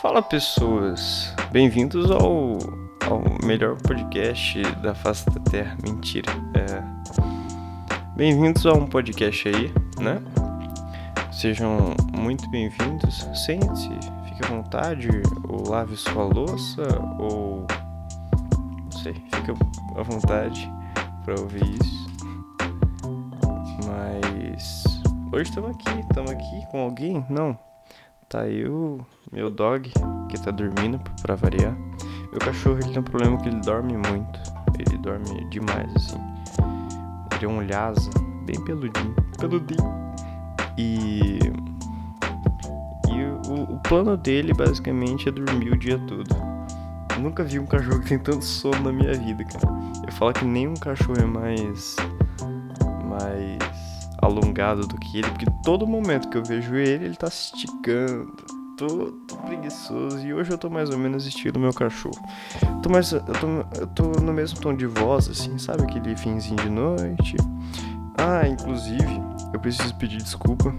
Fala pessoas, bem-vindos ao, ao melhor podcast da face da Terra. Mentira. É... Bem-vindos a um podcast aí, né? Sejam muito bem-vindos. Sente-se, fique à vontade, ou lave sua louça, ou. Não sei, fique à vontade para ouvir isso. Mas. Hoje estamos aqui, estamos aqui com alguém? Não, tá eu, meu dog, que tá dormindo pra variar. Meu cachorro ele tem um problema que ele dorme muito. Ele dorme demais, assim. Ele é um lhasa, bem peludinho. Peludinho. E. E o, o plano dele basicamente é dormir o dia todo. Nunca vi um cachorro que tem tanto sono na minha vida, cara. Eu falo que nenhum cachorro é mais alongado do que ele, porque todo momento que eu vejo ele, ele tá se esticando, todo preguiçoso. E hoje eu tô mais ou menos estilo meu cachorro. Tô mais, eu, tô, eu tô no mesmo tom de voz, assim, sabe? Aquele finzinho de noite. Ah, inclusive, eu preciso pedir desculpa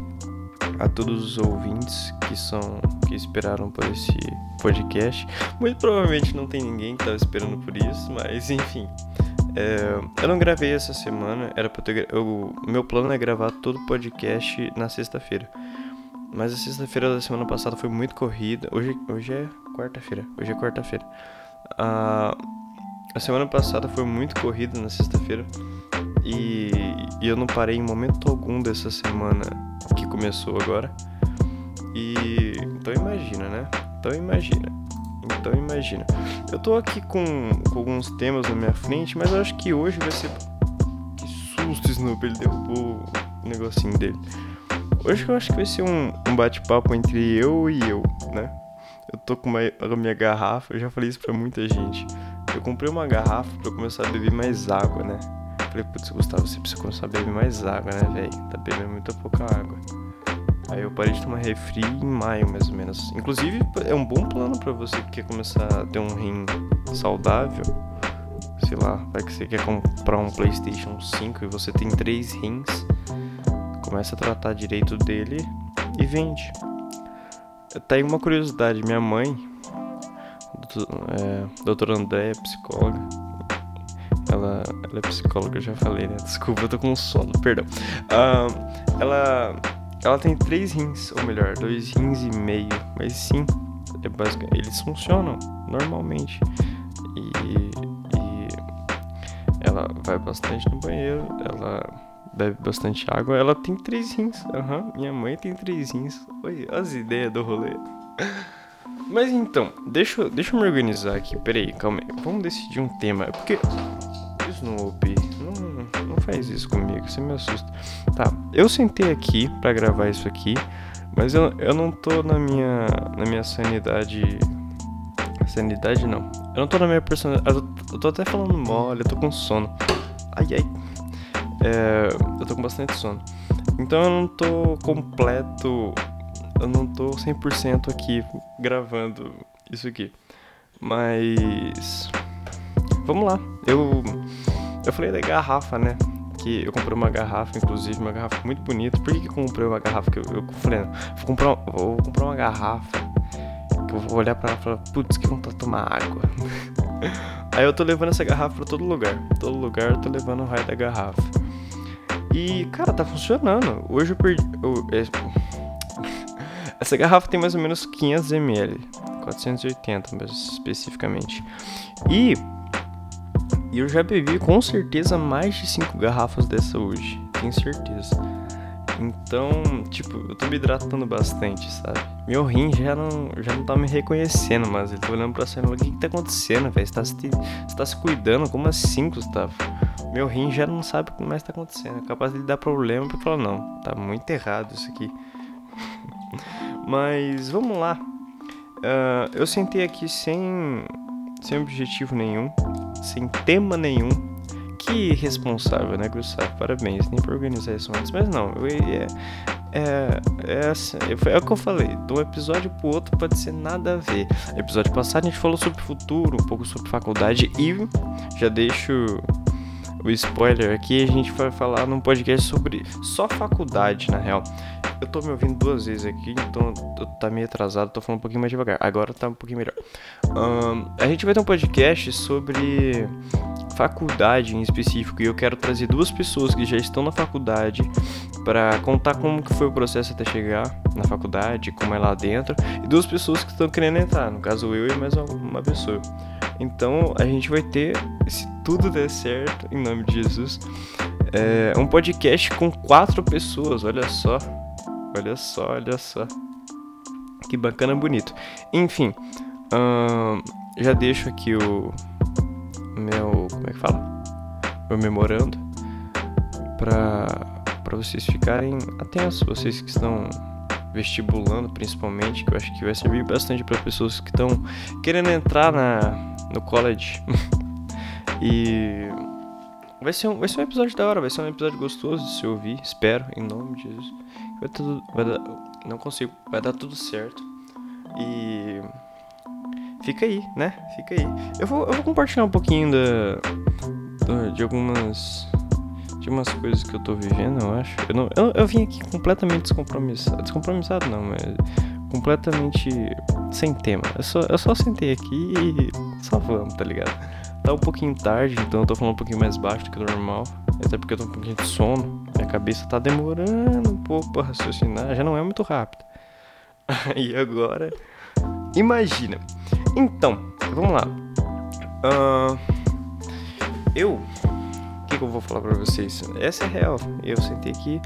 a todos os ouvintes que são que esperaram por esse podcast. Muito provavelmente não tem ninguém que tava esperando por isso, mas enfim. É, eu não gravei essa semana, era pra ter, eu, meu plano é gravar todo o podcast na sexta-feira. Mas a sexta-feira da semana passada foi muito corrida. Hoje, hoje é quarta-feira. Hoje é quarta-feira. Uh, a semana passada foi muito corrida na sexta-feira. E, e, eu não parei em momento algum dessa semana que começou agora. E então imagina, né? Então imagina. Então imagina. Eu tô aqui com, com, alguns temas na minha frente, mas eu acho que hoje vai ser. Que susto, Snoop, ele derrubou o negocinho dele. Hoje eu acho que vai ser um, um bate-papo entre eu e eu, né? Eu tô com uma, a minha garrafa, eu já falei isso pra muita gente. Eu comprei uma garrafa pra começar a beber mais água, né? Falei, putz, Gustavo, você precisa começar a beber mais água, né, velho? Tá bebendo muita pouca água. Aí eu parei de tomar refri em maio, mais ou menos. Inclusive, é um bom plano para você que quer começar a ter um rim saudável. Sei lá, vai que você quer comprar um PlayStation 5 e você tem três rins. Começa a tratar direito dele e vende. Tá aí uma curiosidade: minha mãe, é, doutora André, psicóloga, ela, ela é psicóloga, eu já falei, né? Desculpa, eu tô com sono, perdão. Uh, ela ela tem três rins, ou melhor, dois rins e meio. Mas sim, é basic... eles funcionam normalmente. E, e ela vai bastante no banheiro, ela bebe bastante água. Ela tem três rins. Uhum. Minha mãe tem três rins. Oi, as ideias do rolê. Mas então, deixa, deixa eu me organizar aqui. Peraí, calma aí. Vamos decidir um tema. Porque. Snoopy, faz isso comigo, você me assusta. Tá, eu sentei aqui para gravar isso aqui, mas eu, eu não tô na minha, na minha sanidade. Sanidade não. Eu não tô na minha personalidade. Eu, eu tô até falando mole, eu tô com sono. Ai ai. É, eu tô com bastante sono. Então eu não tô completo. Eu não tô 100% aqui gravando isso aqui. Mas. Vamos lá. Eu. Eu falei da garrafa, né? Que eu comprei uma garrafa, inclusive, uma garrafa muito bonita. Por que, que eu comprei uma garrafa? Que eu, eu falei, vou comprar, vou comprar uma garrafa que eu vou olhar pra ela e falar, putz, que vontade de tomar água. Aí eu tô levando essa garrafa pra todo lugar. Todo lugar eu tô levando o raio da garrafa. E, cara, tá funcionando. Hoje eu perdi. Eu. Essa garrafa tem mais ou menos 500 ml. 480, mais especificamente. E e eu já bebi com certeza mais de 5 garrafas dessa hoje. Tenho certeza. Então, tipo, eu tô me hidratando bastante, sabe? Meu rim já não, já não tá me reconhecendo, mas ele tá olhando pra cima e o que que tá acontecendo, velho? Você, tá se, você tá se cuidando? Como assim, Gustavo? Meu rim já não sabe o que mais tá acontecendo. É capaz de dar problema pra falar, não, tá muito errado isso aqui. mas, vamos lá. Uh, eu sentei aqui sem, sem objetivo nenhum sem tema nenhum. Que responsável, né, Gustavo? Parabéns, nem por organizar isso antes. Mas não, eu, é, é, é, assim, é o que eu falei. De um episódio pro outro pode ser nada a ver. Episódio passado a gente falou sobre futuro, um pouco sobre faculdade e já deixo o spoiler aqui. A gente vai falar num podcast sobre só faculdade, na real. eu tô me ouvindo duas vezes aqui, então tá meio atrasado, tô falando um pouquinho mais devagar. Agora tá um pouquinho melhor. Um, a gente vai ter um podcast sobre faculdade em específico e eu quero trazer duas pessoas que já estão na faculdade para contar como que foi o processo até chegar na faculdade, como é lá dentro, e duas pessoas que estão querendo entrar, no caso eu e mais uma pessoa. Então a gente vai ter, se tudo der certo, em nome de Jesus, é, um podcast com quatro pessoas, olha só. Olha só, olha só. Que bacana, bonito. Enfim, hum, já deixo aqui o meu. Como é que fala? Meu memorando. Pra, pra vocês ficarem atentos, vocês que estão vestibulando principalmente, que eu acho que vai servir bastante para pessoas que estão querendo entrar na, no college. e vai ser, um, vai ser um episódio da hora, vai ser um episódio gostoso de se ouvir, espero, em nome de Jesus. Vai tudo. Vai dar, não consigo, vai dar tudo certo. E. Fica aí, né? Fica aí. Eu vou, eu vou compartilhar um pouquinho da, da de algumas de umas coisas que eu tô vivendo, eu acho. Eu, não, eu, eu vim aqui completamente descompromissado. Descompromissado não, mas completamente sem tema. Eu só, eu só sentei aqui e só vamos, tá ligado? Tá um pouquinho tarde, então eu tô falando um pouquinho mais baixo do que o normal. Até porque eu tô um pouquinho de sono. Minha cabeça tá demorando um pouco pra raciocinar. Já não é muito rápido. e agora. Imagina. Então, vamos lá. Uh, eu que, que eu vou falar pra vocês? Essa é real. Eu sentei aqui.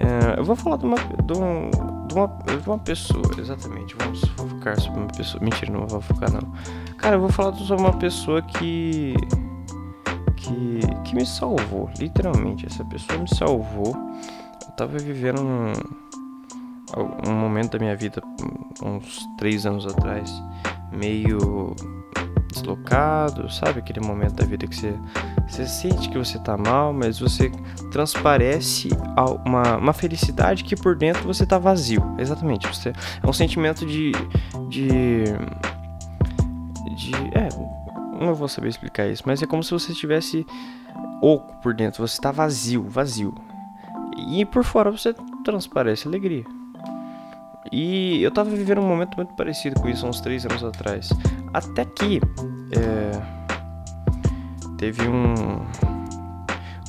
É, eu vou falar de uma, de, um, de, uma, de uma pessoa, exatamente. Vamos focar sobre uma pessoa. Mentira, não vou focar não. Cara, eu vou falar sobre uma pessoa que. Que, que me salvou, literalmente. Essa pessoa me salvou. Eu tava vivendo um, um momento da minha vida, uns três anos atrás, meio deslocado, sabe? Aquele momento da vida que você, você sente que você tá mal, mas você transparece uma, uma felicidade que por dentro você tá vazio. Exatamente. Você, é um sentimento de. de. de. É, não vou saber explicar isso, mas é como se você estivesse oco por dentro, você tá vazio, vazio. E por fora você transparece alegria. E eu tava vivendo um momento muito parecido com isso uns três anos atrás. Até que é, teve um,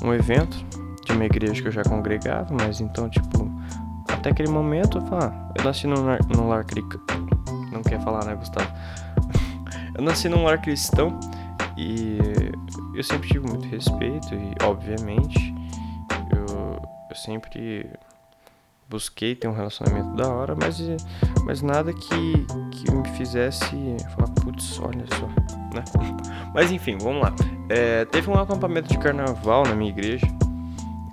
um evento de uma igreja que eu já congregava, mas então, tipo, até aquele momento, eu, falo, ah, eu nasci num lar, num lar Não quer falar, né, Gustavo? eu nasci num lar cristão e eu sempre tive muito respeito e, obviamente, eu, eu sempre busquei ter um relacionamento da hora, mas, mas nada que, que me fizesse falar, putz, olha só, né? Mas enfim, vamos lá. É, teve um acampamento de carnaval na minha igreja,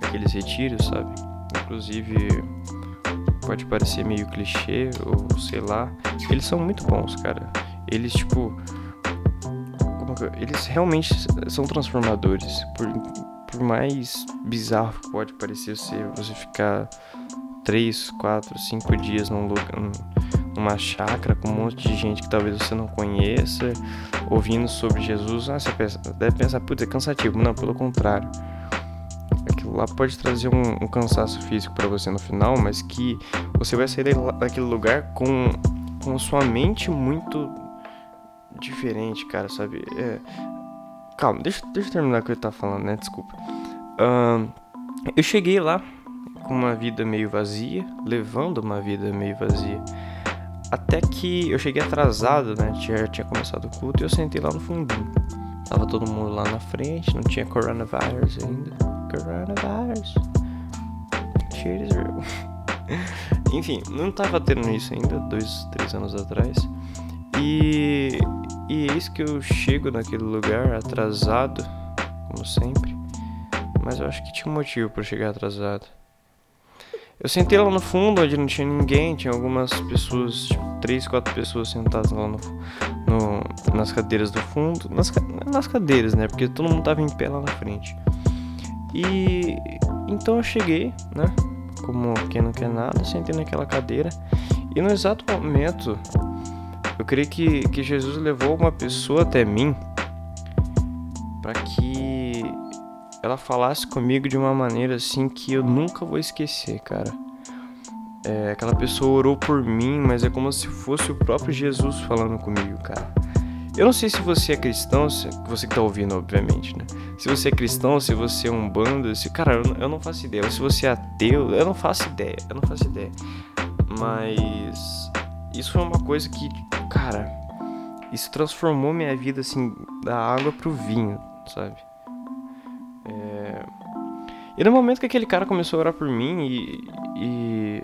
aqueles retiros, sabe? Inclusive, pode parecer meio clichê ou sei lá, eles são muito bons, cara. Eles, tipo, eles realmente são transformadores. Por, por mais bizarro que pode parecer ser você ficar 3, 4, 5 dias num lugar, numa chácara com um monte de gente que talvez você não conheça, ouvindo sobre Jesus, ah, você pensa, deve pensar, putz, é cansativo. Não, pelo contrário. Aquilo lá pode trazer um, um cansaço físico para você no final, mas que você vai sair daquele lugar com, com sua mente muito diferente, cara, sabe? É... Calma, deixa, deixa eu terminar o que eu tava falando, né? Desculpa. Uh, eu cheguei lá com uma vida meio vazia, levando uma vida meio vazia. Até que eu cheguei atrasado, né? Já tinha começado o culto e eu sentei lá no fundinho. Tava todo mundo lá na frente, não tinha coronavírus ainda. Coronavírus. Cheers, Enfim, não tava tendo isso ainda, dois, três anos atrás. E, e eis que eu chego naquele lugar atrasado, como sempre. Mas eu acho que tinha um motivo para chegar atrasado. Eu sentei lá no fundo, onde não tinha ninguém, tinha algumas pessoas, tipo, três, quatro pessoas sentadas lá no, no nas cadeiras do fundo. Nas, nas cadeiras, né? Porque todo mundo tava em pé lá na frente. E então eu cheguei, né? Como quem não quer nada, sentei naquela cadeira. E no exato momento, eu creio que, que Jesus levou uma pessoa até mim para que ela falasse comigo de uma maneira assim que eu nunca vou esquecer, cara. É, aquela pessoa orou por mim, mas é como se fosse o próprio Jesus falando comigo, cara. Eu não sei se você é cristão, se, você que tá ouvindo, obviamente, né? Se você é cristão, se você é um bando, se. Cara, eu, eu não faço ideia. se você é ateu, eu não faço ideia. Eu não faço ideia. Mas. Isso foi uma coisa que, cara. Isso transformou minha vida, assim, da água pro vinho, sabe? E no momento que aquele cara começou a orar por mim e. e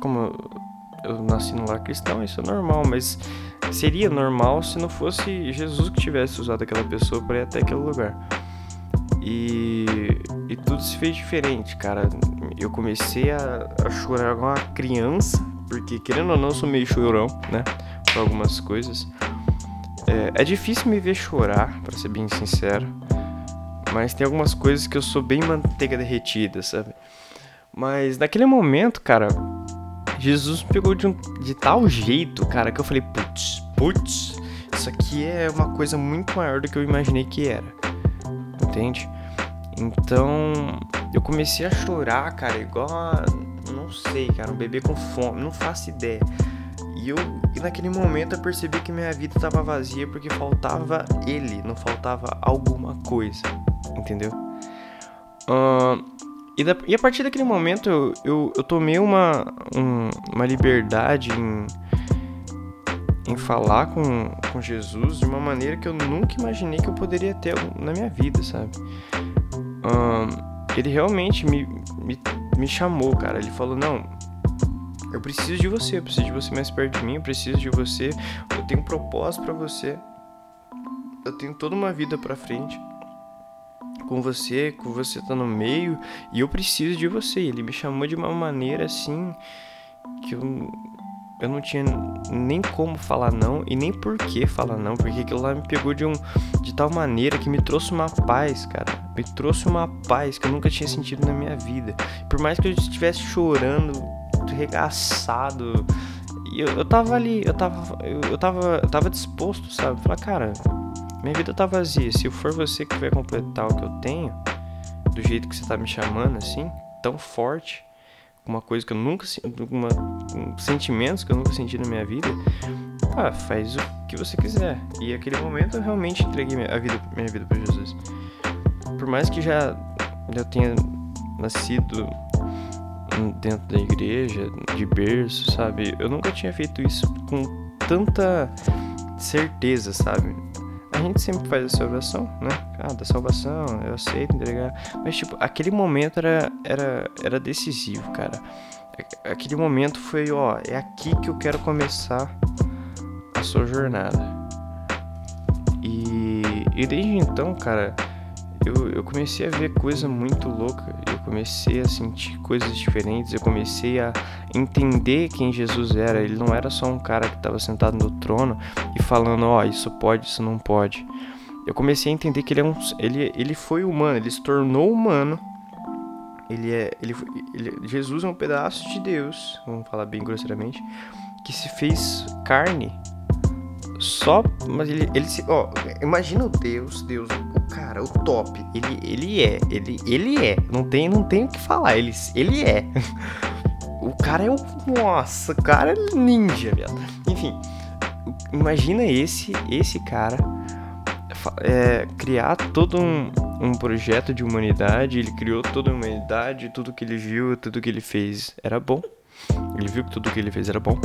como eu, eu nasci no lar cristão, isso é normal, mas seria normal se não fosse Jesus que tivesse usado aquela pessoa para ir até aquele lugar. E, e tudo se fez diferente, cara. Eu comecei a, a chorar igual uma criança, porque querendo ou não, eu sou meio chorão, né? Por algumas coisas. É, é difícil me ver chorar, para ser bem sincero. Mas tem algumas coisas que eu sou bem manteiga derretida, sabe? Mas naquele momento, cara, Jesus pegou de, um, de tal jeito, cara, que eu falei, putz, putz, isso aqui é uma coisa muito maior do que eu imaginei que era. Entende? Então, eu comecei a chorar, cara, igual a, não sei, cara, um bebê com fome, não faço ideia. E eu, e naquele momento eu percebi que minha vida estava vazia porque faltava ele, não faltava alguma coisa, entendeu? Uh, e, da, e a partir daquele momento eu, eu, eu tomei uma, um, uma liberdade em, em falar com, com Jesus de uma maneira que eu nunca imaginei que eu poderia ter na minha vida, sabe? Um, ele realmente me, me, me chamou, cara. Ele falou: Não, eu preciso de você, eu preciso de você mais perto de mim, eu preciso de você. Eu tenho um propósito para você. Eu tenho toda uma vida para frente com você, com você tá no meio e eu preciso de você. Ele me chamou de uma maneira assim que eu, eu não tinha nem como falar não e nem por que falar não, porque aquilo lá me pegou de um de tal maneira que me trouxe uma paz, cara. Me trouxe uma paz que eu nunca tinha sentido na minha vida. Por mais que eu estivesse chorando, regaçado, eu, eu tava ali, eu tava eu, eu tava eu tava disposto, sabe? Falar, cara, minha vida tá vazia. Se for você que vai completar o que eu tenho, do jeito que você tá me chamando, assim, tão forte, uma coisa que eu nunca uma, um, sentimentos que eu nunca senti na minha vida, ah, faz o que você quiser. E aquele momento eu realmente entreguei a vida, minha vida para Jesus. Por mais que já eu tenha nascido dentro da igreja, de berço, sabe? Eu nunca tinha feito isso com tanta certeza, sabe? A gente sempre faz essa oração, né? Ah, da salvação, eu aceito entregar. Mas, tipo, aquele momento era, era, era decisivo, cara. Aquele momento foi, ó, é aqui que eu quero começar a sua jornada. E, e desde então, cara, eu, eu comecei a ver coisa muito louca. Eu comecei a sentir coisas diferentes. Eu comecei a entender quem Jesus era. Ele não era só um cara que estava sentado no trono e falando: Ó, oh, isso pode, isso não pode. Eu comecei a entender que ele, é um, ele, ele foi humano, ele se tornou humano. Ele é, ele, ele, Jesus é um pedaço de Deus, vamos falar bem grosseiramente, que se fez carne só, mas ele, ele se, ó, imagina o Deus, Deus, o cara, o top. Ele, ele é, ele, ele é. Não tem, não tem o que falar. Ele, ele é. o cara é um, nossa, o cara é ninja, viado. Enfim, imagina esse, esse cara é, criar todo um, um projeto de humanidade. Ele criou toda a humanidade, tudo que ele viu, tudo que ele fez era bom. Ele viu que tudo que ele fez era bom.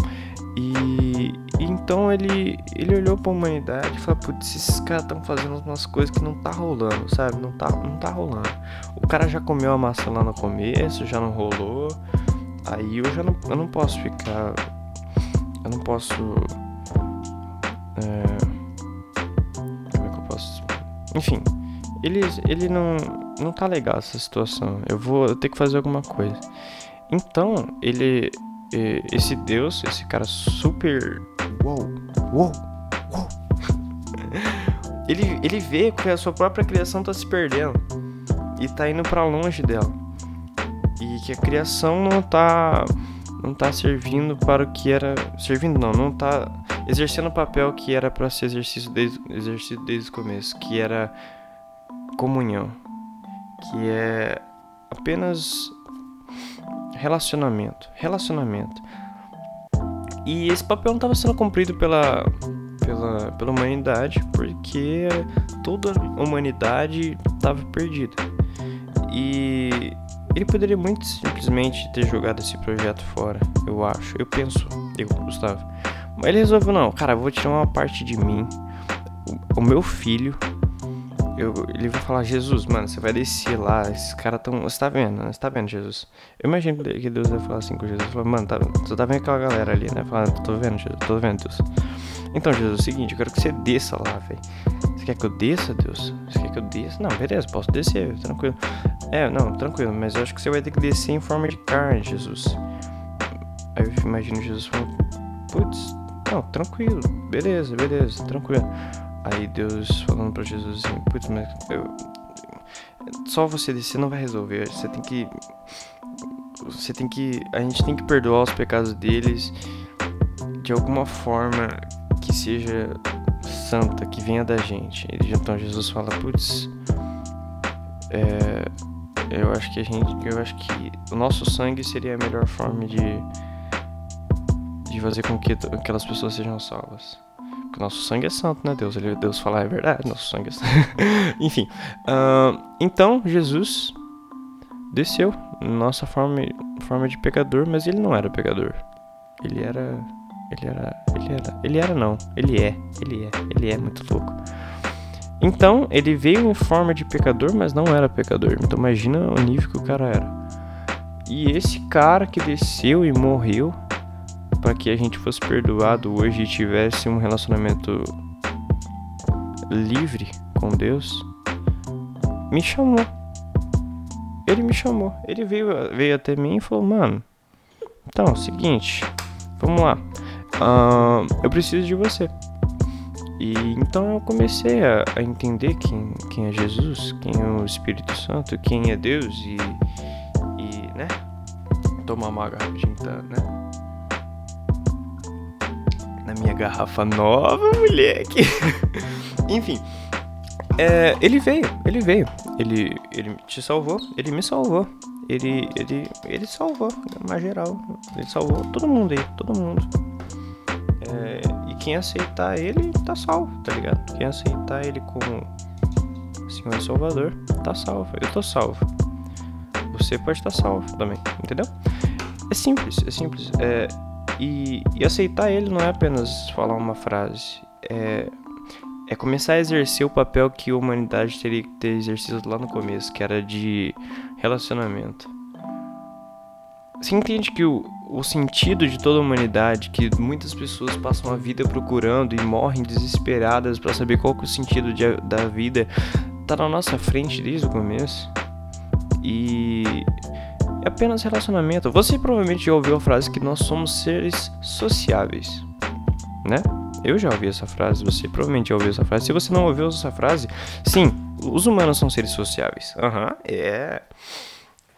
E, então ele, ele olhou pra humanidade e falou: Putz, esses caras estão fazendo umas coisas que não tá rolando, sabe? Não tá, não tá rolando. O cara já comeu a maçã lá no começo, já não rolou. Aí eu já não, eu não posso ficar. Eu não posso. É, como é que eu posso. Enfim, ele, ele não, não tá legal essa situação. Eu vou eu ter que fazer alguma coisa. Então, ele. Esse Deus, esse cara super. Uou, uou, uou. ele, ele vê que a sua própria criação tá se perdendo e tá indo para longe dela. E que a criação não tá não tá servindo para o que era, servindo não, não tá exercendo o papel que era para ser exercício desde, exercido desde o começo, que era comunhão, que é apenas Relacionamento. Relacionamento. E esse papel não estava sendo cumprido pela, pela, pela humanidade porque toda a humanidade estava perdida. E ele poderia muito simplesmente ter jogado esse projeto fora, eu acho. Eu penso, eu, Gustavo. Mas ele resolveu, não, cara, vou tirar uma parte de mim, o, o meu filho. Eu, ele vai falar, Jesus, mano, você vai descer lá, esses caras tão. Você tá vendo, né? Você tá vendo, Jesus? Eu imagino que Deus vai falar assim com Jesus. Falar, mano, tá, você tá vendo aquela galera ali, né? Falar, tô vendo, Jesus, tô vendo, Deus. Então, Jesus, é o seguinte, eu quero que você desça lá, velho. Você quer que eu desça, Deus? Você quer que eu desça? Não, beleza, posso descer, tranquilo. É, não, tranquilo, mas eu acho que você vai ter que descer em forma de carne, Jesus. Aí eu imagino Jesus falando, putz, não, tranquilo, beleza, beleza, tranquilo. Aí Deus falando pra Jesus assim, putz, mas eu, só você descer não vai resolver, você tem que você tem que a gente tem que perdoar os pecados deles de alguma forma que seja santa, que venha da gente. Então Jesus fala, putz, é, eu acho que a gente, eu acho que o nosso sangue seria a melhor forma de de fazer com que aquelas pessoas sejam salvas. O nosso sangue é santo, né, Deus? Ele, Deus falar é verdade, nosso sangue é santo. Enfim, uh, então Jesus desceu nossa forma, forma de pecador, mas ele não era pecador. Ele era ele era. Ele era. Ele era não. Ele é. Ele é. Ele é muito louco. Então, ele veio em forma de pecador, mas não era pecador. Então imagina o nível que o cara era. E esse cara que desceu e morreu para que a gente fosse perdoado hoje e tivesse um relacionamento livre com Deus, me chamou. Ele me chamou. Ele veio, veio até mim e falou: Mano, então, é seguinte, vamos lá uh, eu preciso de você. E então eu comecei a, a, entender quem, quem é Jesus, quem é o Espírito Santo, quem é Deus e, e né? Tomar uma rapidinho, tá, né? Na minha garrafa nova, moleque. Enfim, é, ele veio, ele veio, ele, ele te salvou, ele me salvou, ele, ele, ele salvou, na geral, ele salvou todo mundo aí, todo mundo. É, e quem aceitar ele tá salvo, tá ligado? Quem aceitar ele como Senhor Salvador tá salvo. Eu tô salvo. Você pode estar salvo também, entendeu? É simples, é simples. É, e, e aceitar ele não é apenas falar uma frase. É, é começar a exercer o papel que a humanidade teria que ter exercido lá no começo, que era de relacionamento. Você entende que o, o sentido de toda a humanidade, que muitas pessoas passam a vida procurando e morrem desesperadas para saber qual que é o sentido de, da vida, tá na nossa frente desde o começo. E é apenas relacionamento. Você provavelmente já ouviu a frase que nós somos seres sociáveis, né? Eu já ouvi essa frase, você provavelmente já ouviu essa frase. Se você não ouviu essa frase, sim, os humanos são seres sociáveis. Aham, uhum, é.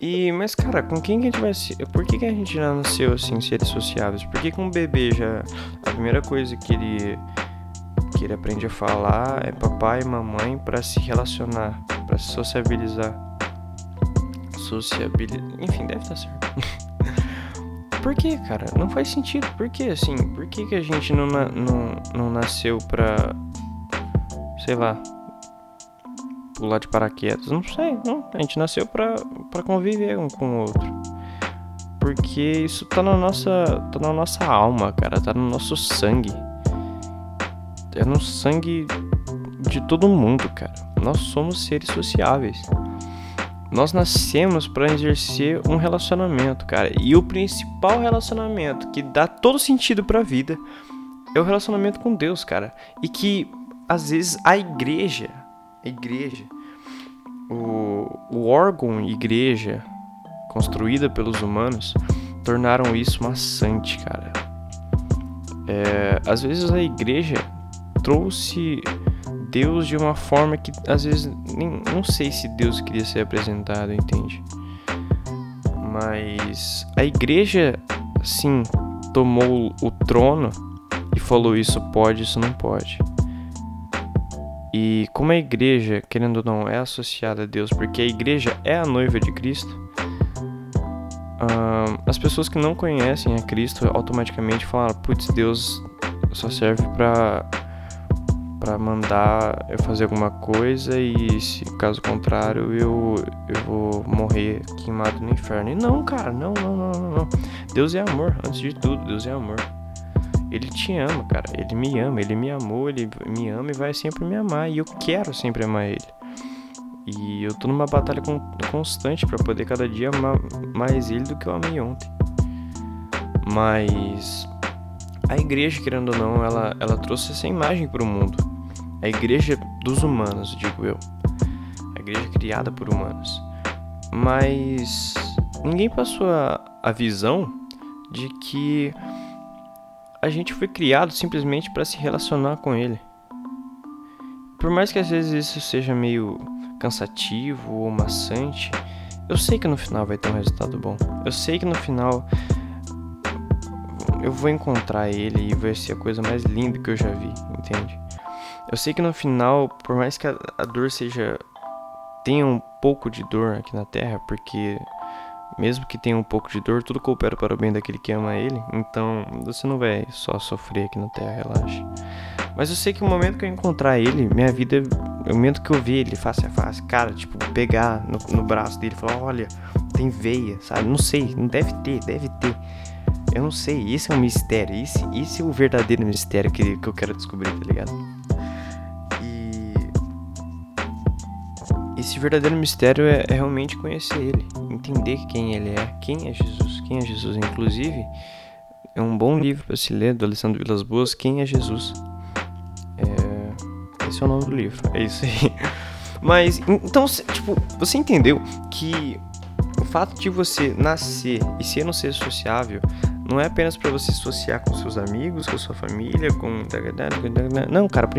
E, mas, cara, com quem que a gente vai ser? Por que, que a gente já nasceu assim, seres sociáveis? Por que, com um bebê já. A primeira coisa que ele, que ele aprende a falar é papai e mamãe para se relacionar, para se sociabilizar. Sociabilizar. Enfim, deve estar certo. Por que, cara? Não faz sentido. Por que, assim? Por que, que a gente não, não, não nasceu pra. Sei lá, pular de paraquedas. Não sei, não. A gente nasceu pra, pra conviver um com o outro. Porque isso tá na nossa. tá na nossa alma, cara. Tá no nosso sangue. É no sangue de todo mundo, cara. Nós somos seres sociáveis. Nós nascemos para exercer um relacionamento, cara. E o principal relacionamento que dá todo sentido para a vida é o relacionamento com Deus, cara. E que às vezes a igreja, a igreja, o, o órgão igreja construída pelos humanos tornaram isso maçante, cara. É, às vezes a igreja trouxe Deus de uma forma que às vezes nem, não sei se Deus queria ser apresentado, entende? Mas a igreja, sim, tomou o trono e falou: Isso pode, isso não pode. E como a igreja, querendo ou não, é associada a Deus, porque a igreja é a noiva de Cristo, as pessoas que não conhecem a Cristo automaticamente falam: putz, Deus só serve pra, pra mandar eu fazer alguma coisa e, se caso contrário, eu, eu vou morrer queimado no inferno. E não, cara, não, não, não, não, não. Deus é amor, antes de tudo, Deus é amor. Ele te ama, cara. Ele me ama, ele me amou, ele me ama e vai sempre me amar. E eu quero sempre amar ele. E eu tô numa batalha constante para poder cada dia amar mais ele do que eu amei ontem. Mas a igreja, querendo ou não, ela, ela trouxe essa imagem para o mundo. A igreja dos humanos, digo eu. A igreja criada por humanos. Mas ninguém passou a, a visão de que a gente foi criado simplesmente para se relacionar com ele. Por mais que às vezes isso seja meio cansativo ou maçante, eu sei que no final vai ter um resultado bom. Eu sei que no final eu vou encontrar ele e vai ser a coisa mais linda que eu já vi, entende? Eu sei que no final, por mais que a, a dor seja tenha um pouco de dor aqui na Terra, porque mesmo que tenha um pouco de dor, tudo coopera para o bem daquele que ama ele. Então, você não vai só sofrer aqui na Terra, relaxa. Mas eu sei que o momento que eu encontrar ele, minha vida, o momento que eu ver ele face a face, cara, tipo, pegar no, no braço dele e falar: olha, tem veia, sabe? Não sei, não deve ter, deve ter. Eu não sei, esse é um mistério, esse, esse é o verdadeiro mistério que, que eu quero descobrir, tá ligado? Esse verdadeiro mistério é, é, realmente conhecer ele, entender quem ele é, quem é Jesus, quem é Jesus. Inclusive, é um bom livro para se ler do Alessandro Vilas Boas, Quem é Jesus. É... Esse é o nome do livro, é isso aí. Mas, então, tipo, você entendeu que o fato de você nascer e ser não ser sociável não é apenas para você associar com seus amigos, com sua família, com. Não, cara,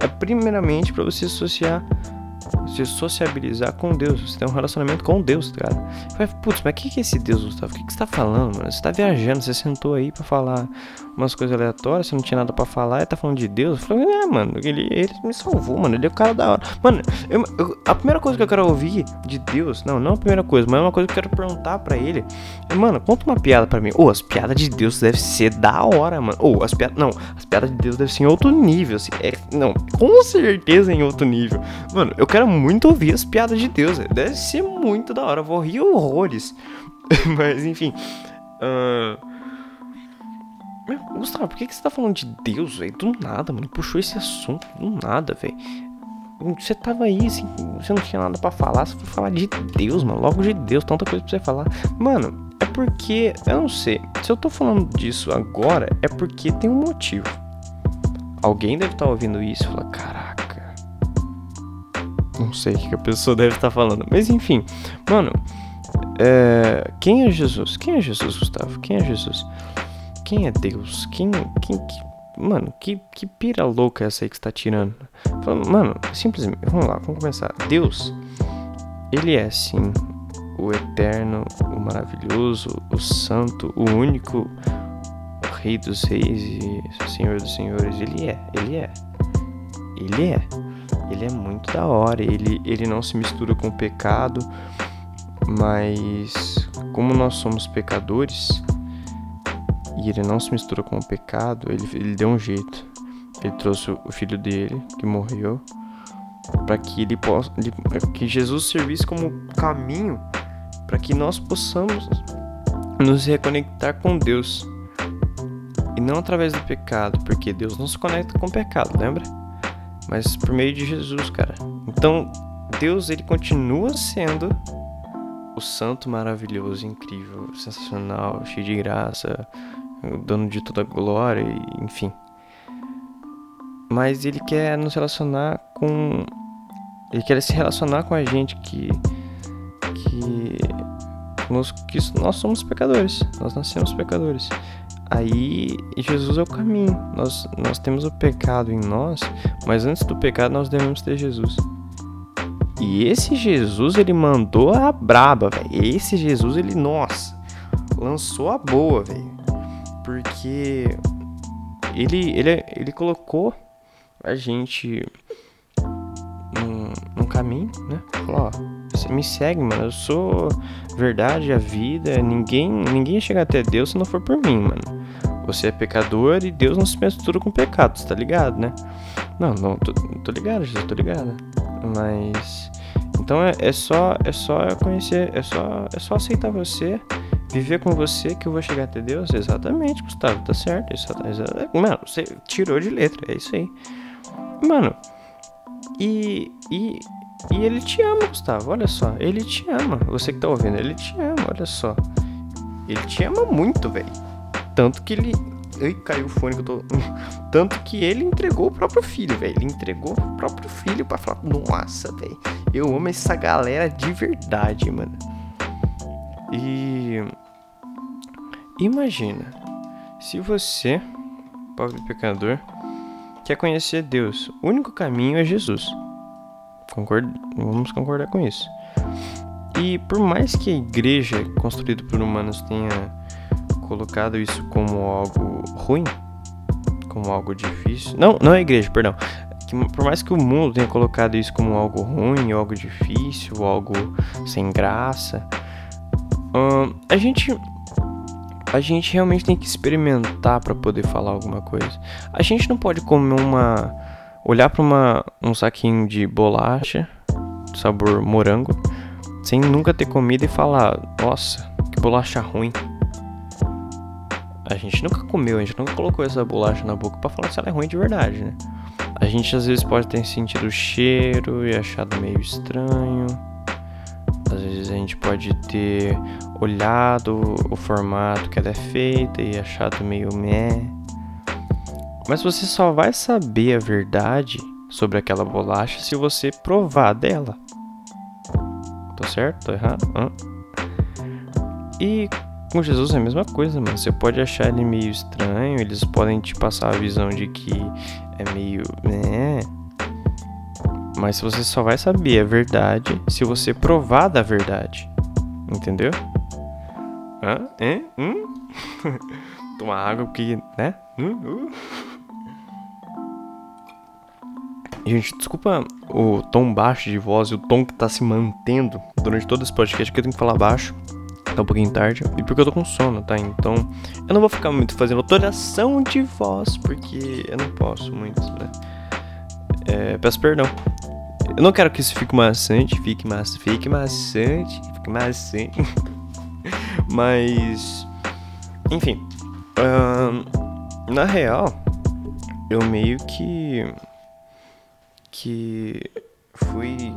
é primeiramente para você associar se sociabilizar com Deus. Você tem um relacionamento com Deus, cara. Vai, putz, mas o que, que é esse Deus, Gustavo? O que, que você tá falando, mano? Você tá viajando, você sentou aí pra falar umas coisas aleatórias, você não tinha nada pra falar e tá falando de Deus. Eu falei, é, mano, ele, ele me salvou, mano. Ele é o cara da hora. Mano, eu, eu, a primeira coisa que eu quero ouvir de Deus, não, não a primeira coisa, mas é uma coisa que eu quero perguntar pra ele. É, mano, conta uma piada pra mim. Ô, oh, as piadas de Deus devem ser da hora, mano. Ou, oh, as piadas. Não, as piadas de Deus devem ser em outro nível, assim. É, não, com certeza em outro nível. Mano, eu quero muito ouvir as piadas de Deus. Deve ser muito da hora. Eu vou rir horrores. Mas, enfim. Uh... Gustavo, por que, que você tá falando de Deus, velho? Do nada, mano. Puxou esse assunto do nada, velho. Você tava aí, assim, você não tinha nada para falar. Você foi falar de Deus, mano. Logo de Deus, tanta coisa pra você falar. Mano, é porque, eu não sei. Se eu tô falando disso agora, é porque tem um motivo. Alguém deve estar tá ouvindo isso e falar: caraca não sei o que a pessoa deve estar falando. Mas enfim, mano, é, quem é Jesus? Quem é Jesus, Gustavo? Quem é Jesus? Quem é Deus? Quem, quem, que, mano, que, que pira louca é essa aí que está tirando? Mano, simplesmente, vamos lá, vamos começar. Deus, ele é sim o eterno, o maravilhoso, o santo, o único, o rei dos reis e senhor dos senhores. Ele é, ele é, ele é ele é muito da hora. Ele, ele não se mistura com o pecado, mas como nós somos pecadores e ele não se mistura com o pecado, ele, ele deu um jeito. Ele trouxe o filho dele que morreu para que ele possa, que Jesus servisse como caminho para que nós possamos nos reconectar com Deus e não através do pecado, porque Deus não se conecta com o pecado, lembra? Mas por meio de Jesus, cara. Então, Deus ele continua sendo o santo maravilhoso, incrível, sensacional, cheio de graça, dono de toda a glória, enfim. Mas ele quer nos relacionar com ele quer se relacionar com a gente que que nós, que nós somos pecadores, nós nascemos pecadores. Aí Jesus é o caminho. Nós, nós temos o pecado em nós, mas antes do pecado nós devemos ter Jesus. E esse Jesus, ele mandou a braba, velho. Esse Jesus, ele, nossa, lançou a boa, velho. Porque ele, ele, ele colocou a gente num, caminho, né? Falou, ó, Você me segue, mano. Eu sou verdade, a vida. Ninguém, ninguém chega até Deus se não for por mim, mano. Você é pecador e Deus não se mistura com pecados, tá ligado, né? Não, não, tô, tô ligado, Jesus, tô ligado. Mas. Então é, é só é só conhecer, é só, é só aceitar você, viver com você que eu vou chegar até Deus. Exatamente, Gustavo, tá certo. Exatamente. Mano, você tirou de letra, é isso aí. Mano, e, e, e ele te ama, Gustavo, olha só. Ele te ama. Você que tá ouvindo, ele te ama, olha só. Ele te ama muito, velho. Tanto que ele. Ai, caiu o fone que eu tô. Tanto que ele entregou o próprio filho, velho. Ele entregou o próprio filho pra falar: Nossa, velho. Eu amo essa galera de verdade, mano. E. Imagina. Se você, pobre pecador, quer conhecer Deus, o único caminho é Jesus. Concord... Vamos concordar com isso. E por mais que a igreja construída por humanos tenha colocado isso como algo ruim, como algo difícil. Não, não é igreja, perdão. Que, por mais que o mundo tenha colocado isso como algo ruim, algo difícil, algo sem graça, hum, a gente a gente realmente tem que experimentar para poder falar alguma coisa. A gente não pode comer uma olhar para um saquinho de bolacha sabor morango sem nunca ter comido e falar: "Nossa, que bolacha ruim". A gente nunca comeu, a gente nunca colocou essa bolacha na boca para falar se ela é ruim de verdade, né? A gente às vezes pode ter sentido o cheiro e achado meio estranho. Às vezes a gente pode ter olhado o formato que ela é feita e achado meio meh. Mas você só vai saber a verdade sobre aquela bolacha se você provar dela. Tô certo? Tô errado? Hã? E com Jesus é a mesma coisa, mano. Você pode achar ele meio estranho, eles podem te passar a visão de que é meio. né? Mas você só vai saber a verdade se você provar da verdade. Entendeu? Hã? Hein? Hum? Tomar água porque, né? Uh, uh. Gente, desculpa o tom baixo de voz e o tom que tá se mantendo durante todo esse podcast, que eu tenho que falar baixo tá um pouquinho tarde. E porque eu tô com sono, tá? Então eu não vou ficar muito fazendo alteração de voz, porque eu não posso muito, né? É, peço perdão. Eu não quero que isso fique maçante, fique maçante, fique maçante, fique maçante. Mas, enfim. Na real, eu meio que. que fui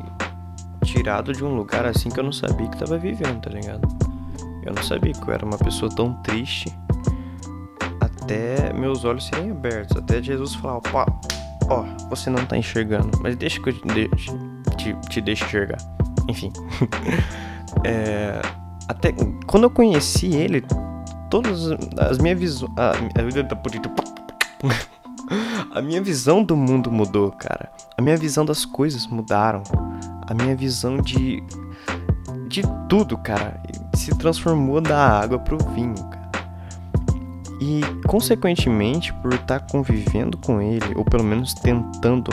tirado de um lugar assim que eu não sabia que tava vivendo, tá ligado? Eu não sabia que eu era uma pessoa tão triste até meus olhos serem abertos, até Jesus falar, ó, ó, você não tá enxergando, mas deixa que eu te, te, te deixe enxergar. Enfim. é, até quando eu conheci ele, todas as minhas visões. A, a minha visão do mundo mudou, cara. A minha visão das coisas mudaram. A minha visão de. de tudo, cara se transformou da água pro vinho, cara. E, consequentemente, por estar tá convivendo com ele, ou pelo menos tentando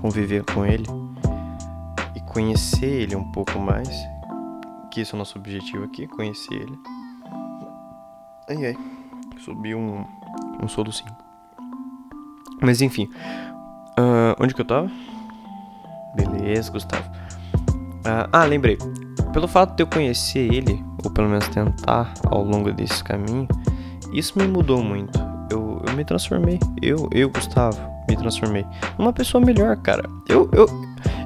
conviver com ele e conhecer ele um pouco mais, que esse é o nosso objetivo aqui, conhecer ele. Ai ai, subiu um, um solucinho. Mas enfim, uh, onde que eu tava? Beleza, Gustavo. Uh, ah, lembrei pelo fato de eu conhecer ele, ou pelo menos tentar ao longo desse caminho, isso me mudou muito. Eu, eu me transformei. Eu, eu, Gustavo, me transformei numa pessoa melhor, cara. Eu, eu,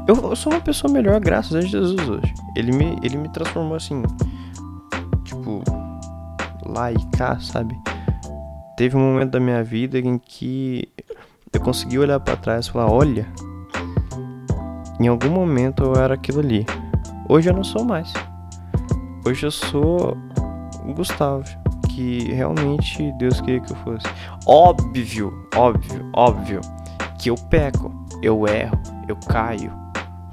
eu, eu sou uma pessoa melhor graças a Jesus hoje. Ele me, ele me transformou assim, tipo, lá e cá, sabe? Teve um momento da minha vida em que eu consegui olhar para trás e falar: olha, em algum momento eu era aquilo ali. Hoje eu não sou mais. Hoje eu sou o Gustavo, que realmente Deus queria que eu fosse. Óbvio, óbvio, óbvio que eu peco, eu erro, eu caio.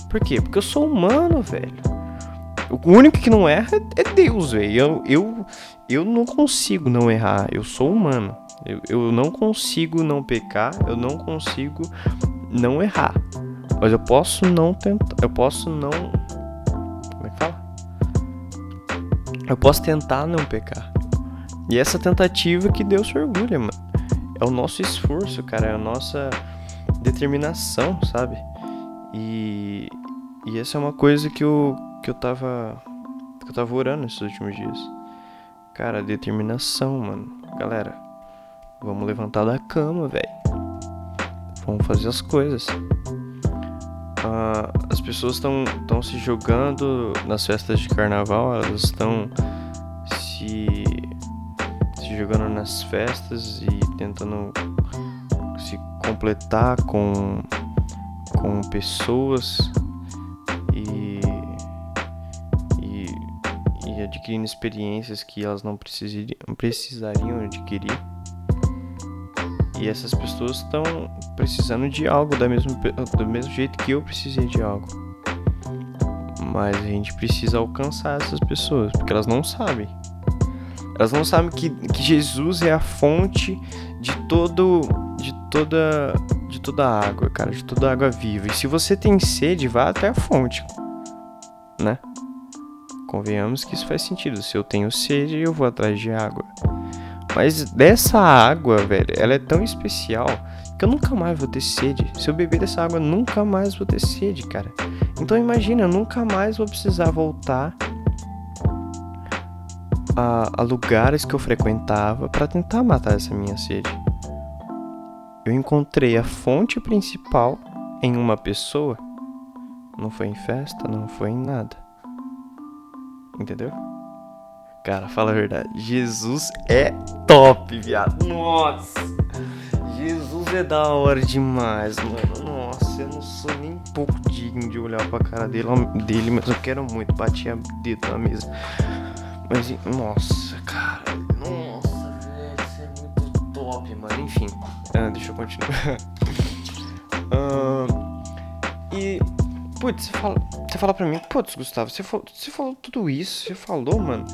Por quê? Porque eu sou humano, velho. O único que não erra é Deus, velho. Eu, eu, eu não consigo não errar. Eu sou humano. Eu, eu não consigo não pecar. Eu não consigo não errar. Mas eu posso não tentar. Eu posso não Eu posso tentar não pecar. E essa tentativa que Deus se orgulha, mano. É o nosso esforço, cara. É a nossa determinação, sabe? E, e essa é uma coisa que eu, que eu tava. Que eu tava orando esses últimos dias. Cara, determinação, mano. Galera, vamos levantar da cama, velho. Vamos fazer as coisas. Uh, as pessoas estão se jogando nas festas de carnaval, elas estão se, se jogando nas festas e tentando se completar com, com pessoas e, e, e adquirindo experiências que elas não precisariam, precisariam adquirir. E essas pessoas estão precisando de algo da mesma, do mesmo jeito que eu precisei de algo. Mas a gente precisa alcançar essas pessoas, porque elas não sabem. Elas não sabem que, que Jesus é a fonte de todo de toda de toda a água, cara, de toda a água viva. E se você tem sede, vá até a fonte, né? Convenhamos que isso faz sentido. Se eu tenho sede, eu vou atrás de água. Mas dessa água, velho, ela é tão especial que eu nunca mais vou ter sede. Se eu beber dessa água, nunca mais vou ter sede, cara. Então imagina, eu nunca mais vou precisar voltar a, a lugares que eu frequentava para tentar matar essa minha sede. Eu encontrei a fonte principal em uma pessoa. Não foi em festa, não foi em nada. Entendeu? Cara, fala a verdade. Jesus é top, viado. Nossa. Jesus é da hora demais, mano. Nossa, eu não sou nem um pouco digno de olhar pra cara dele, dele mas eu quero muito bater a dedo na mesa. Mas, nossa, cara. Nossa, velho, isso é muito top, mano. Enfim, ah, deixa eu continuar. uh, e, putz, você fala, você fala pra mim, putz, Gustavo, você falou, você falou tudo isso, você falou, mano.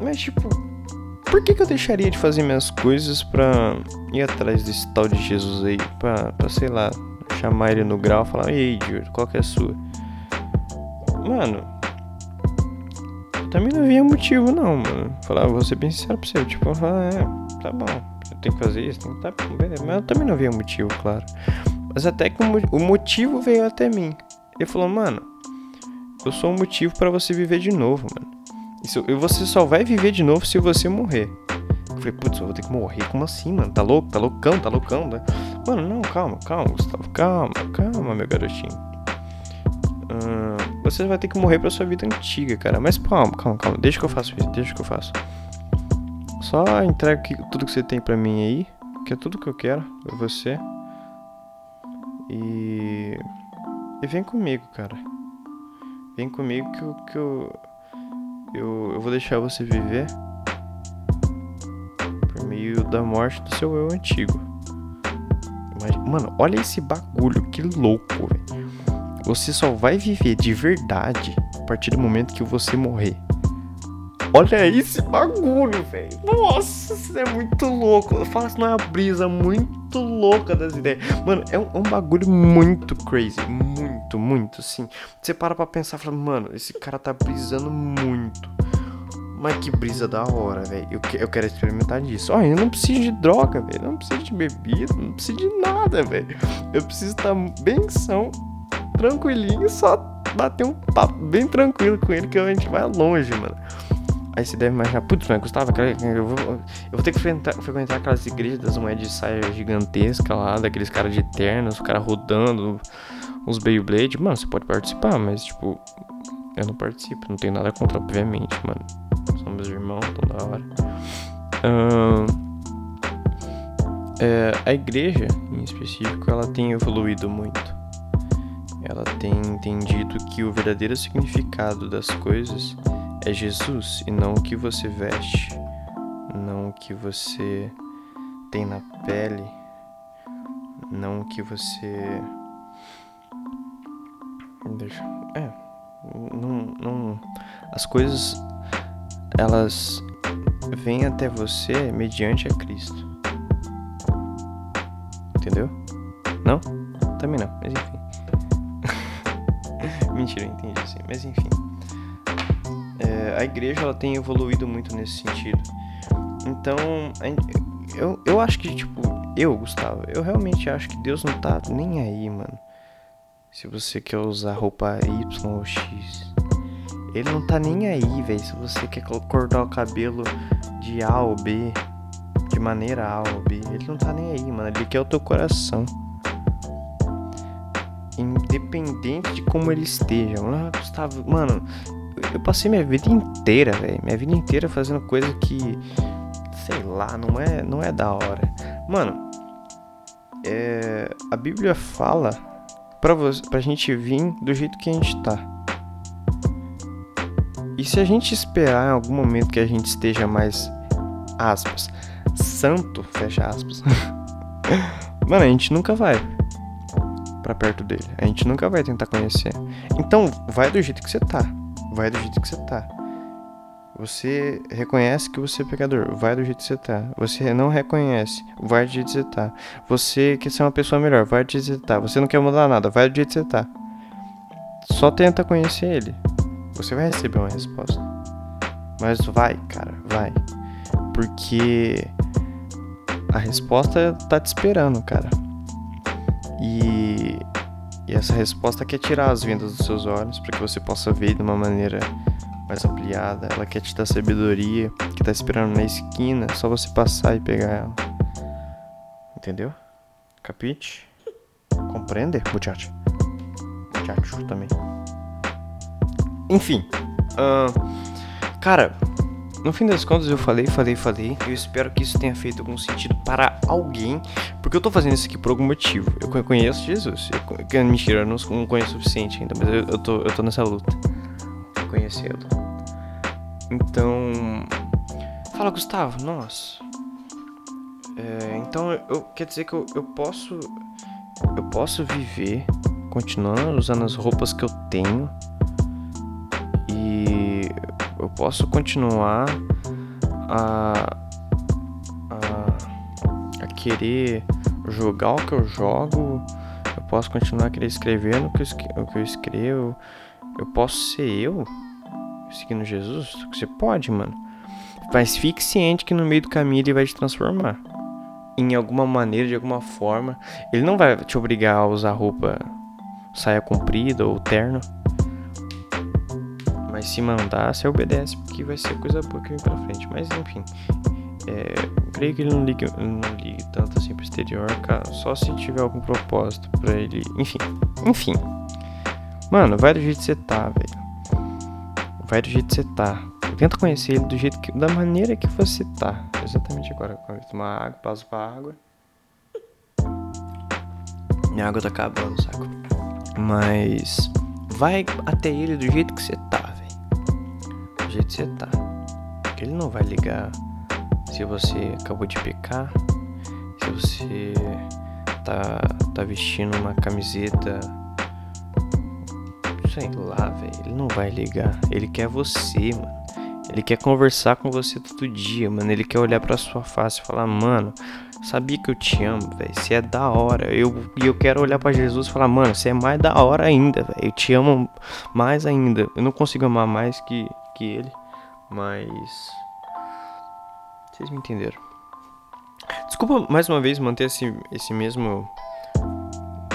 Mas, tipo, por que, que eu deixaria de fazer minhas coisas pra ir atrás desse tal de Jesus aí? Pra, pra sei lá, chamar ele no grau e falar: Ei, Júlio, qual que é a sua? Mano, eu também não via motivo, não, mano. Falar, vou ser bem sincero pra você. Tipo, falar, é, tá bom, eu tenho que fazer isso, tem que tá beleza. Mas eu também não via motivo, claro. Mas até que o motivo veio até mim. Ele falou, mano, eu sou um motivo para você viver de novo, mano. Isso, e você só vai viver de novo se você morrer. Eu falei, putz, eu vou ter que morrer? Como assim, mano? Tá louco? Tá loucão? Tá loucão? Né? Mano, não, calma, calma, Gustavo. Calma, calma, meu garotinho. Uh, você vai ter que morrer pra sua vida antiga, cara. Mas calma, calma, calma. Deixa que eu faço isso, deixa que eu faço. Só entrega tudo que você tem pra mim aí. Que é tudo que eu quero pra você. E. E vem comigo, cara. Vem comigo que. Que eu eu, eu vou deixar você viver por meio da morte do seu eu antigo. Mano, olha esse bagulho, que louco, velho. Você só vai viver de verdade a partir do momento que você morrer. Olha esse bagulho, velho. Nossa, isso é muito louco. Eu falo assim, não uma brisa muito louca das ideias. Mano, é um, é um bagulho muito crazy. Muito, muito, assim. Você para pra pensar e fala, mano, esse cara tá brisando muito. Mas que brisa da hora, velho. Eu, eu quero experimentar disso. Olha, eu não preciso de droga, velho. Não preciso de bebida, não preciso de nada, velho. Eu preciso estar bem são, tranquilinho, só bater um papo bem tranquilo com ele que a gente vai longe, mano. Aí você deve imaginar, putz, mas Gustavo, eu vou, eu vou ter que frequentar, frequentar aquelas igrejas das moedas de saia gigantesca lá, daqueles caras de ternos, os caras rodando, uns Beyblade. Mano, você pode participar, mas tipo, eu não participo, não tenho nada contra, obviamente, mano. São meus irmãos, tão da hora. Uh, é, a igreja, em específico, ela tem evoluído muito. Ela tem entendido que o verdadeiro significado das coisas é Jesus e não o que você veste, não o que você tem na pele, não o que você. Deixa. É. Não, não. As coisas. Elas vêm até você mediante a Cristo. Entendeu? Não? Também não, mas enfim. Mentira, eu entendi assim. Mas enfim. É, a igreja ela tem evoluído muito nesse sentido. Então, eu, eu acho que, tipo, eu, Gustavo, eu realmente acho que Deus não tá nem aí, mano. Se você quer usar roupa Y ou X. Ele não tá nem aí, velho. Se você quer cortar o cabelo de A ou B, de maneira A ou B, ele não tá nem aí, mano. Ele quer o teu coração. Independente de como ele esteja. Mano, Gustavo, mano, eu passei minha vida inteira, velho. Minha vida inteira fazendo coisa que. Sei lá, não é, não é da hora. Mano, é, a Bíblia fala você, pra gente vir do jeito que a gente tá. E se a gente esperar em algum momento que a gente esteja mais, aspas, santo, fecha aspas, mano, a gente nunca vai pra perto dele. A gente nunca vai tentar conhecer. Então, vai do jeito que você tá. Vai do jeito que você tá. Você reconhece que você é pecador, vai do jeito que você tá. Você não reconhece, vai do jeito que você tá. Você quer ser uma pessoa melhor, vai do jeito que você tá. Você não quer mudar nada, vai do jeito que você tá. Só tenta conhecer ele. Você vai receber uma resposta. Mas vai, cara, vai. Porque a resposta tá te esperando, cara. E, e essa resposta quer tirar as vendas dos seus olhos para que você possa ver de uma maneira mais ampliada. Ela quer te dar sabedoria que tá esperando na esquina, só você passar e pegar ela. Entendeu? Capite? Compreende, muchacho? Muchacho também. Enfim. Uh, cara, no fim das contas eu falei, falei, falei. Eu espero que isso tenha feito algum sentido para alguém. Porque eu tô fazendo isso aqui por algum motivo. Eu conheço Jesus. Eu, mentira, eu não conheço o suficiente ainda, mas eu, eu, tô, eu tô nessa luta. Conhecê-lo. Então. Fala, Gustavo, nossa. É, então eu, quer dizer que eu, eu posso. Eu posso viver continuando usando as roupas que eu tenho. E eu posso continuar a. a, a querer jogar o que eu jogo. Eu posso continuar a querer escrever no que eu, o que eu escrevo. Eu posso ser eu seguindo Jesus? Você pode, mano. Mas fique ciente que no meio do caminho ele vai te transformar. Em alguma maneira, de alguma forma. Ele não vai te obrigar a usar roupa saia comprida ou terno. Mas se mandar, você obedece, porque vai ser coisa boa que vem pra frente. Mas enfim. É, creio que ele não liga, não liga tanto assim pro exterior, cara. Só se tiver algum propósito pra ele. Enfim. Enfim. Mano, vai do jeito que você tá, velho. Vai do jeito que você tá. Tenta conhecer ele do jeito que. da maneira que você tá. Exatamente agora. Eu tomar água, passo pra água. Minha água tá acabando, saco? Mas. Vai até ele do jeito que você tá, velho. Do jeito que você tá. Porque ele não vai ligar se você acabou de pecar. Se você tá, tá vestindo uma camiseta sei lá, velho. Ele não vai ligar. Ele quer você, mano. Ele quer conversar com você todo dia, mano. Ele quer olhar pra sua face e falar, mano, sabia que eu te amo, velho. Você é da hora. E eu, eu quero olhar para Jesus e falar, mano, você é mais da hora ainda, velho. Eu te amo mais ainda. Eu não consigo amar mais que, que ele, mas. Vocês me entenderam. Desculpa mais uma vez manter esse, esse mesmo.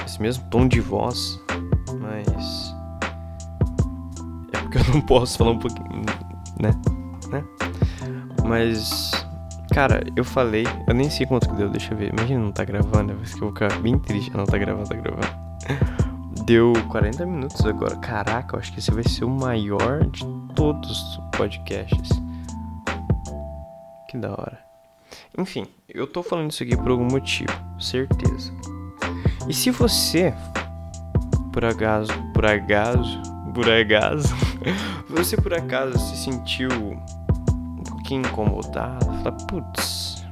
Esse mesmo tom de voz, mas que eu não posso falar um pouquinho, né? né? Mas, cara, eu falei, eu nem sei quanto que deu, deixa eu ver. Imagina não tá gravando, eu que eu vou ficar bem triste. Não tá gravando, tá gravando. Deu 40 minutos agora. Caraca, eu acho que esse vai ser o maior de todos os podcasts. Que da hora. Enfim, eu tô falando isso aqui por algum motivo, certeza. E se você, por acaso, por acaso, por acaso, você por acaso se sentiu um pouquinho incomodado? Fala, putz.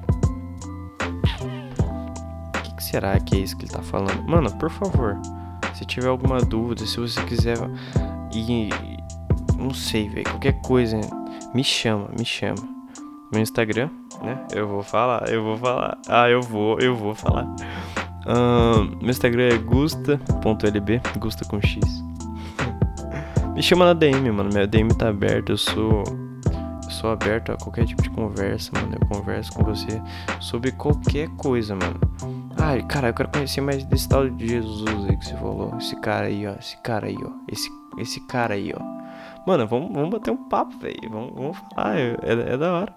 O que, que, será que é isso que ele tá falando? Mano, por favor, se tiver alguma dúvida, se você quiser ir. Não sei, velho, qualquer coisa, me chama, me chama. Meu Instagram, né? Eu vou falar, eu vou falar. Ah, eu vou, eu vou falar. meu Instagram é gusta.lb, gusta com X. Me chama na DM, mano. Minha DM tá aberta. Eu sou. Eu sou aberto a qualquer tipo de conversa, mano. Eu converso com você sobre qualquer coisa, mano. Ai, cara, eu quero conhecer mais desse tal de Jesus aí que você falou. Esse cara aí, ó. Esse cara aí, ó. Esse, esse cara aí, ó. Mano, vamos, vamos bater um papo, velho. Vamos, vamos falar. É, é, é da hora.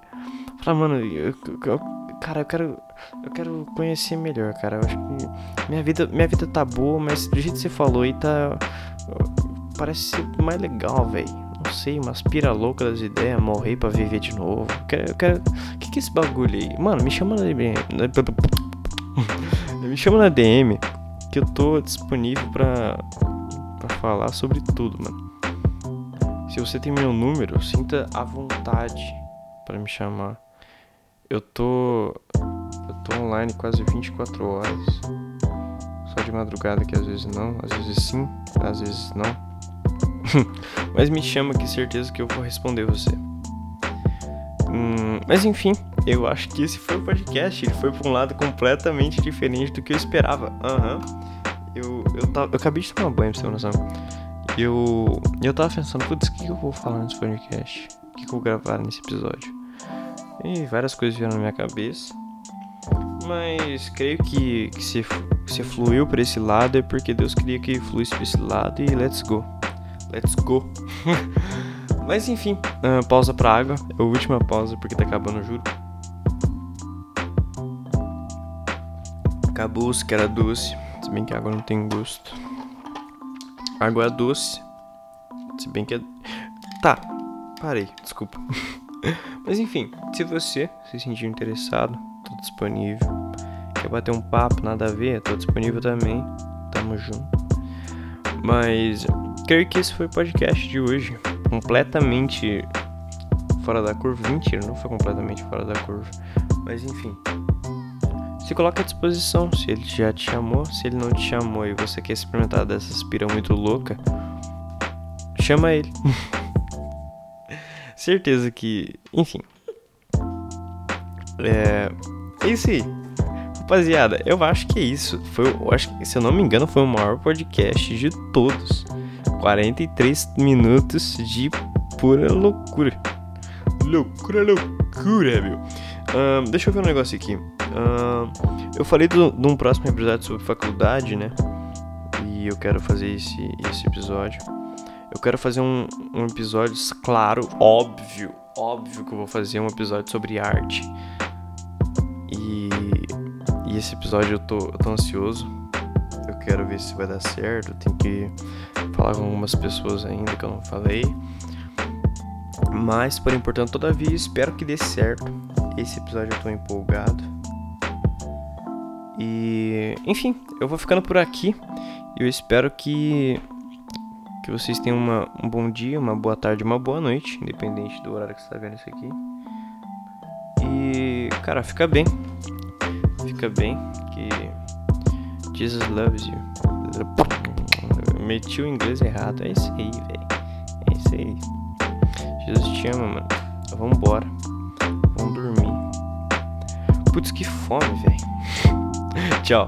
Falar, mano, eu, eu, cara, eu quero. Eu quero conhecer melhor, cara. Eu acho que minha vida, minha vida tá boa, mas do jeito que você falou aí tá. Parece ser mais legal, velho. Não sei, umas pira louca das ideias, morrer pra viver de novo. Quero. Quero... Que, que é esse bagulho aí? Mano, me chama na DM. me chama na DM que eu tô disponível pra, pra falar sobre tudo, mano. Se você tem meu número, sinta a vontade para me chamar. Eu tô. Eu tô online quase 24 horas. Só de madrugada que às vezes não, às vezes sim, às vezes não. mas me chama que certeza que eu vou responder você. Hum, mas enfim, eu acho que esse foi o podcast. Ele foi pra um lado completamente diferente do que eu esperava. Uhum. Eu, eu, tava, eu acabei de tomar banho, pra você ter noção. Eu, eu tava pensando, putz, o que, que eu vou falar nesse podcast? O que, que eu vou gravar nesse episódio? E várias coisas vieram na minha cabeça. Mas creio que, que se, se fluiu para esse lado é porque Deus queria que fluísse para esse lado e let's go. Let's go. Mas enfim, uh, pausa pra água. É a última pausa porque tá acabando, juro. Acabou que era doce. Se bem que a água não tem gosto. Água é doce. Se bem que é. Tá, parei, desculpa. Mas enfim, se você se sentir interessado, tô disponível. Quer bater um papo, nada a ver, tô disponível também. Tamo junto. Mas creio que esse foi o podcast de hoje. Completamente fora da curva. Mentira, não foi completamente fora da curva. Mas enfim. Se coloca à disposição. Se ele já te chamou, se ele não te chamou e você quer experimentar dessa aspira muito louca, chama ele. certeza que. Enfim. É. É isso aí. Rapaziada, eu acho que é isso. Foi, eu acho que, se eu não me engano, foi o maior podcast de todos. 43 minutos de pura loucura. Loucura, loucura, meu. Um, deixa eu ver um negócio aqui. Um, eu falei de um próximo episódio sobre faculdade, né? E eu quero fazer esse, esse episódio. Eu quero fazer um, um episódio, claro, óbvio, óbvio que eu vou fazer um episódio sobre arte. E, e esse episódio eu tô, eu tô ansioso. Quero ver se vai dar certo. Tenho que falar com algumas pessoas ainda que eu não falei. Mas, por importante, todavia, espero que dê certo. Esse episódio eu tô empolgado. E, enfim, eu vou ficando por aqui. Eu espero que que vocês tenham uma, um bom dia, uma boa tarde, uma boa noite, independente do horário que você está vendo isso aqui. E, cara, fica bem. Fica bem Jesus loves you. meti o inglês errado. É isso aí, velho. É isso aí. Jesus te ama, mano. Vambora. Vamos dormir. Putz, que fome, velho. Tchau.